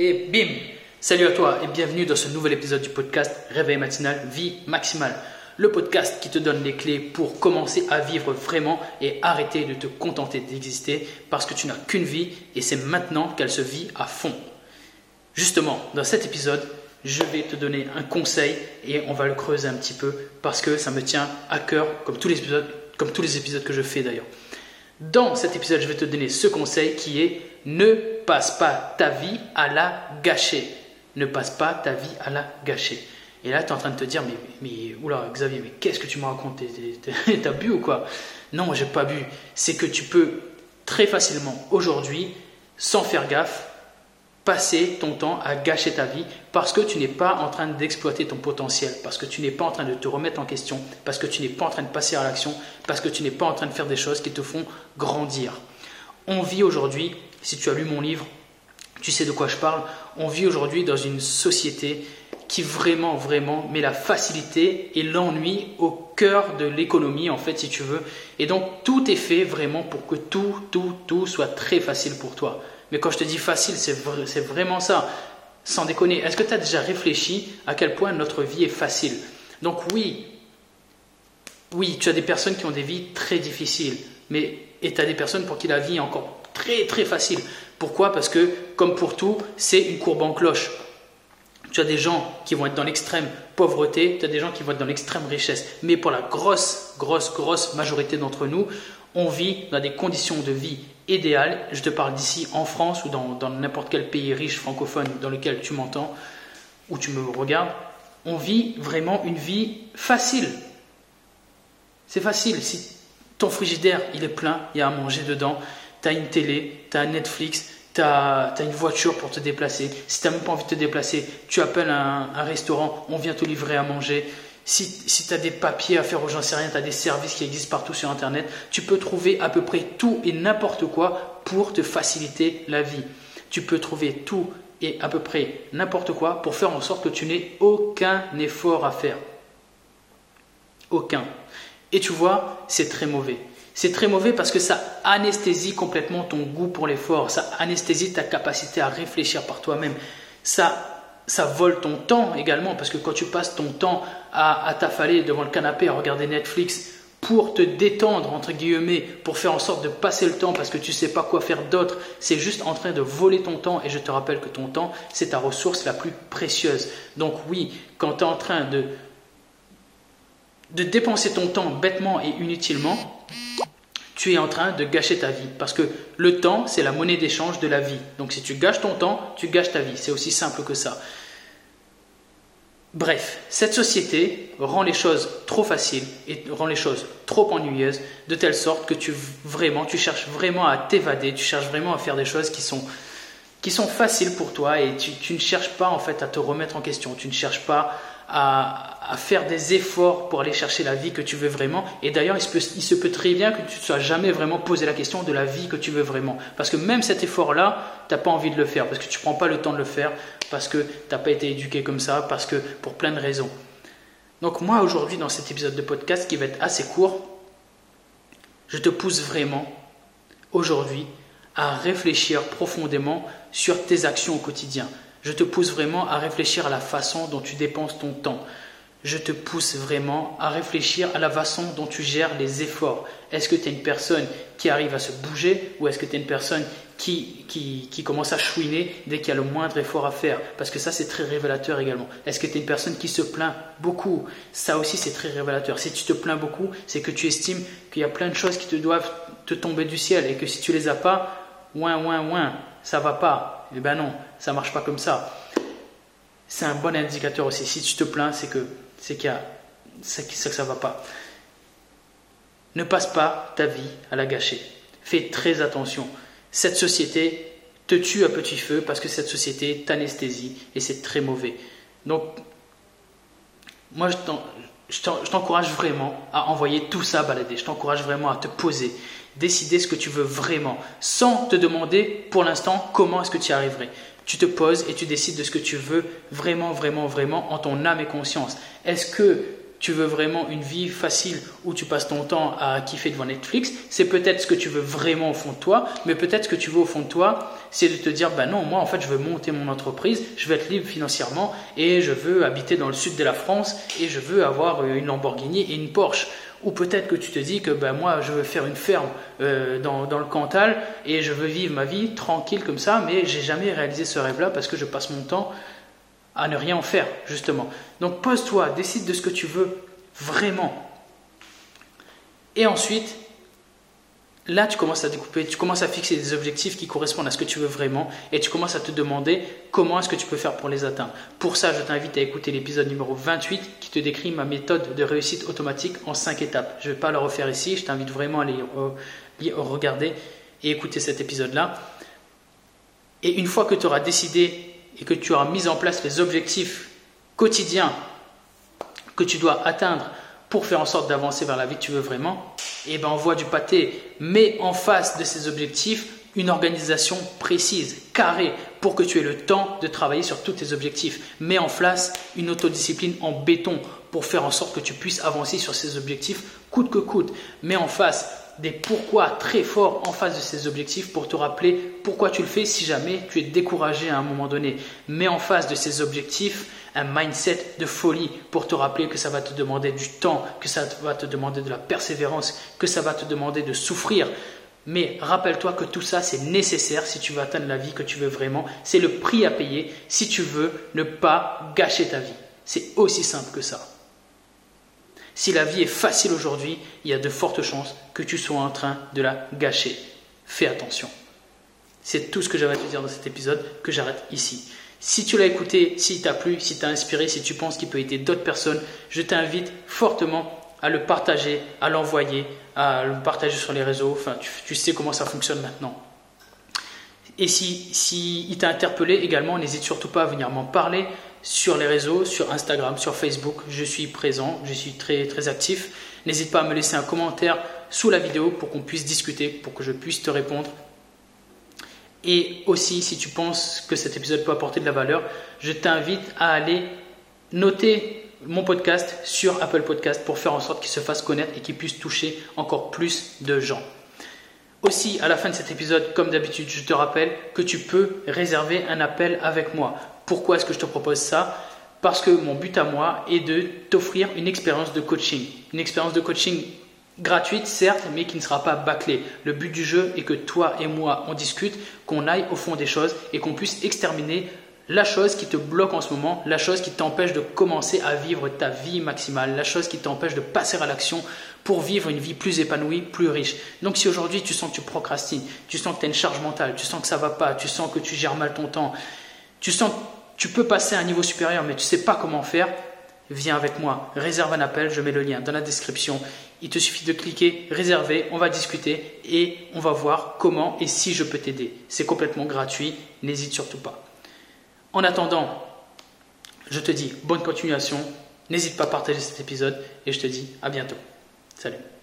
Et bim Salut à toi et bienvenue dans ce nouvel épisode du podcast Réveil matinal, vie maximale. Le podcast qui te donne les clés pour commencer à vivre vraiment et arrêter de te contenter d'exister parce que tu n'as qu'une vie et c'est maintenant qu'elle se vit à fond. Justement, dans cet épisode, je vais te donner un conseil et on va le creuser un petit peu parce que ça me tient à cœur comme tous les épisodes, comme tous les épisodes que je fais d'ailleurs. Dans cet épisode, je vais te donner ce conseil qui est ne passe pas ta vie à la gâcher. Ne passe pas ta vie à la gâcher. Et là, tu es en train de te dire, mais, mais oula, Xavier, mais qu'est-ce que tu m'as raconté T'as bu ou quoi? Non, j'ai pas bu. C'est que tu peux très facilement aujourd'hui, sans faire gaffe, passer ton temps à gâcher ta vie parce que tu n'es pas en train d'exploiter ton potentiel, parce que tu n'es pas en train de te remettre en question, parce que tu n'es pas en train de passer à l'action, parce que tu n'es pas en train de faire des choses qui te font grandir. On vit aujourd'hui, si tu as lu mon livre, tu sais de quoi je parle, on vit aujourd'hui dans une société qui vraiment, vraiment met la facilité et l'ennui au cœur de l'économie, en fait, si tu veux. Et donc, tout est fait vraiment pour que tout, tout, tout soit très facile pour toi. Mais quand je te dis facile, c'est vraiment ça. Sans déconner, est-ce que tu as déjà réfléchi à quel point notre vie est facile? Donc oui, oui, tu as des personnes qui ont des vies très difficiles, mais et tu as des personnes pour qui la vie est encore très très facile. Pourquoi? Parce que, comme pour tout, c'est une courbe en cloche. Tu as des gens qui vont être dans l'extrême pauvreté, tu as des gens qui vont être dans l'extrême richesse. Mais pour la grosse, grosse, grosse majorité d'entre nous, on vit dans des conditions de vie idéal, je te parle d'ici en France ou dans, n'importe quel pays riche francophone dans lequel tu m'entends ou tu me regardes, on vit vraiment une vie facile. C'est facile. Si ton frigidaire il est plein, il y a à manger dedans, tu as une télé, tu as Netflix, tu as, une voiture pour te déplacer. Si tu n'as même pas envie de te déplacer, tu appelles un restaurant, on vient te livrer à manger si, tu as des papiers à faire ou j'en sais rien, tu as des services qui existent partout sur Internet, tu peux trouver à peu près tout et n'importe quoi pour te faciliter la vie. Tu peux trouver tout et à peu près n'importe quoi pour faire en sorte que tu n'aies aucun effort à faire. Aucun. Et tu vois, c'est très mauvais. C'est très mauvais parce que ça anesthésie complètement ton goût pour l'effort, ça anesthésie ta capacité à réfléchir par toi-même. Ça ça vole ton temps également, parce que quand tu passes ton temps à, t'affaler devant le canapé à regarder Netflix pour te détendre, entre guillemets, pour faire en sorte de passer le temps parce que tu ne sais pas quoi faire d'autre, c'est juste en train de voler ton temps. Et je te rappelle que ton temps, c'est ta ressource la plus précieuse. Donc oui, quand tu es en train de, de dépenser ton temps bêtement et inutilement, tu es en train de gâcher ta vie. Parce que le temps, c'est la monnaie d'échange de la vie. Donc si tu gâches ton temps, tu gâches ta vie. C'est aussi simple que ça. Bref, cette société rend les choses trop faciles et rend les choses trop ennuyeuses, de telle sorte que tu vraiment, cherches vraiment à t'évader, tu cherches vraiment à faire des choses qui sont, qui sont faciles pour toi et tu, tu ne cherches pas en fait à te remettre en question, tu ne cherches pas à, faire des efforts pour aller chercher la vie que tu veux vraiment. Et d'ailleurs, il, se peut très bien que tu ne sois jamais vraiment posé la question de la vie que tu veux vraiment. Parce que même cet effort-là, tu n'as pas envie de le faire, parce que tu ne prends pas le temps de le faire, parce que tu n'as pas été éduqué comme ça, parce que pour plein de raisons. Donc moi, aujourd'hui, dans cet épisode de podcast qui va être assez court, je te pousse vraiment, aujourd'hui, à réfléchir profondément sur tes actions au quotidien. Je te pousse vraiment à réfléchir à la façon dont tu dépenses ton temps. Je te pousse vraiment à réfléchir à la façon dont tu gères les efforts. Est-ce que tu es une personne qui arrive à se bouger ou est-ce que tu es une personne qui, qui, commence à chouiner dès qu'il y a le moindre effort à faire? Parce que ça, c'est très révélateur également. Est-ce que tu es une personne qui se plaint beaucoup? Ça aussi, c'est très révélateur. Si tu te plains beaucoup, c'est que tu estimes qu'il y a plein de choses qui te doivent te tomber du ciel et que si tu les as pas, ouin, ouin, ouin, ça va pas. Eh ben non, ça marche pas comme ça. C'est un bon indicateur aussi. Si tu te plains, c'est que c'est qu'il y a, c'est que ça va pas. Ne passe pas ta vie à la gâcher. Fais très attention. Cette société te tue à petit feu parce que cette société t'anesthésie et c'est très mauvais. Donc, moi, je t'encourage vraiment à envoyer tout ça balader. Je t'encourage vraiment à te poser, décider ce que tu veux vraiment, sans te demander pour l'instant comment est-ce que tu y arriverais. Tu te poses et tu décides de ce que tu veux vraiment, vraiment, vraiment en ton âme et conscience. Est-ce que tu veux vraiment une vie facile où tu passes ton temps à kiffer devant Netflix, c'est peut-être ce que tu veux vraiment au fond de toi, mais peut-être ce que tu veux au fond de toi, c'est de te dire, ben non, moi en fait je veux monter mon entreprise, je veux être libre financièrement et je veux habiter dans le sud de la France et je veux avoir une Lamborghini et une Porsche. Ou peut-être que tu te dis que ben, moi je veux faire une ferme euh, dans, dans, le Cantal et je veux vivre ma vie tranquille comme ça, mais j'ai jamais réalisé ce rêve-là parce que je passe mon temps à ne rien en faire, justement. Donc pose-toi, décide de ce que tu veux vraiment. Et ensuite, là, tu commences à découper, tu commences à fixer des objectifs qui correspondent à ce que tu veux vraiment et tu commences à te demander comment est-ce que tu peux faire pour les atteindre. Pour ça, je t'invite à écouter l'épisode numéro 28 qui te décrit ma méthode de réussite automatique en 5 étapes. Je ne vais pas le refaire ici, je t'invite vraiment à aller regarder et écouter cet épisode-là. Et une fois que tu auras décidé et que tu auras mis en place les objectifs quotidiens que tu dois atteindre pour faire en sorte d'avancer vers la vie que tu veux vraiment, et eh ben envoie du pâté, mets en face de ces objectifs une organisation précise, carrée, pour que tu aies le temps de travailler sur tous tes objectifs. Mets en place une autodiscipline en béton pour faire en sorte que tu puisses avancer sur ces objectifs coûte que coûte. Mets en face des pourquoi très forts en face de ces objectifs pour te rappeler pourquoi tu le fais si jamais tu es découragé à un moment donné. Mets en face de ces objectifs un mindset de folie pour te rappeler que ça va te demander du temps, que ça va te demander de la persévérance, que ça va te demander de souffrir. Mais rappelle-toi que tout ça, c'est nécessaire si tu veux atteindre la vie que tu veux vraiment. C'est le prix à payer si tu veux ne pas gâcher ta vie. C'est aussi simple que ça. Si la vie est facile aujourd'hui, il y a de fortes chances que tu sois en train de la gâcher. Fais attention. C'est tout ce que j'avais à te dire dans cet épisode que j'arrête ici. Si tu l'as écouté, s'il t'a plu, si t'a inspiré, si tu penses qu'il peut aider d'autres personnes, je t'invite fortement à le partager, à l'envoyer, à le partager sur les réseaux. Enfin, tu, sais comment ça fonctionne maintenant. Et si, si il t'a interpellé également, n'hésite surtout pas à venir m'en parler sur les réseaux, sur Instagram, sur Facebook. Je suis présent, je suis très, très actif. N'hésite pas à me laisser un commentaire sous la vidéo pour qu'on puisse discuter, pour que je puisse te répondre. Et aussi, si tu penses que cet épisode peut apporter de la valeur, je t'invite à aller noter mon podcast sur Apple Podcast pour faire en sorte qu'il se fasse connaître et qu'il puisse toucher encore plus de gens. Aussi, à la fin de cet épisode, comme d'habitude, je te rappelle que tu peux réserver un appel avec moi. Pourquoi est-ce que je te propose ça? Parce que mon but à moi est de t'offrir une expérience de coaching. Une expérience de coaching gratuite, certes, mais qui ne sera pas bâclée. Le but du jeu est que toi et moi, on discute, qu'on aille au fond des choses et qu'on puisse exterminer la chose qui te bloque en ce moment, la chose qui t'empêche de commencer à vivre ta vie maximale, la chose qui t'empêche de passer à l'action pour vivre une vie plus épanouie, plus riche. Donc si aujourd'hui tu sens que tu procrastines, tu sens que tu as une charge mentale, tu sens que ça va pas, tu sens que tu gères mal ton temps, tu sens tu peux passer à un niveau supérieur mais tu sais pas comment faire, viens avec moi, réserve un appel, je mets le lien dans la description. Il te suffit de cliquer, réserver, on va discuter et on va voir comment et si je peux t'aider. C'est complètement gratuit, n'hésite surtout pas. En attendant, je te dis bonne continuation, n'hésite pas à partager cet épisode et je te dis à bientôt. Salut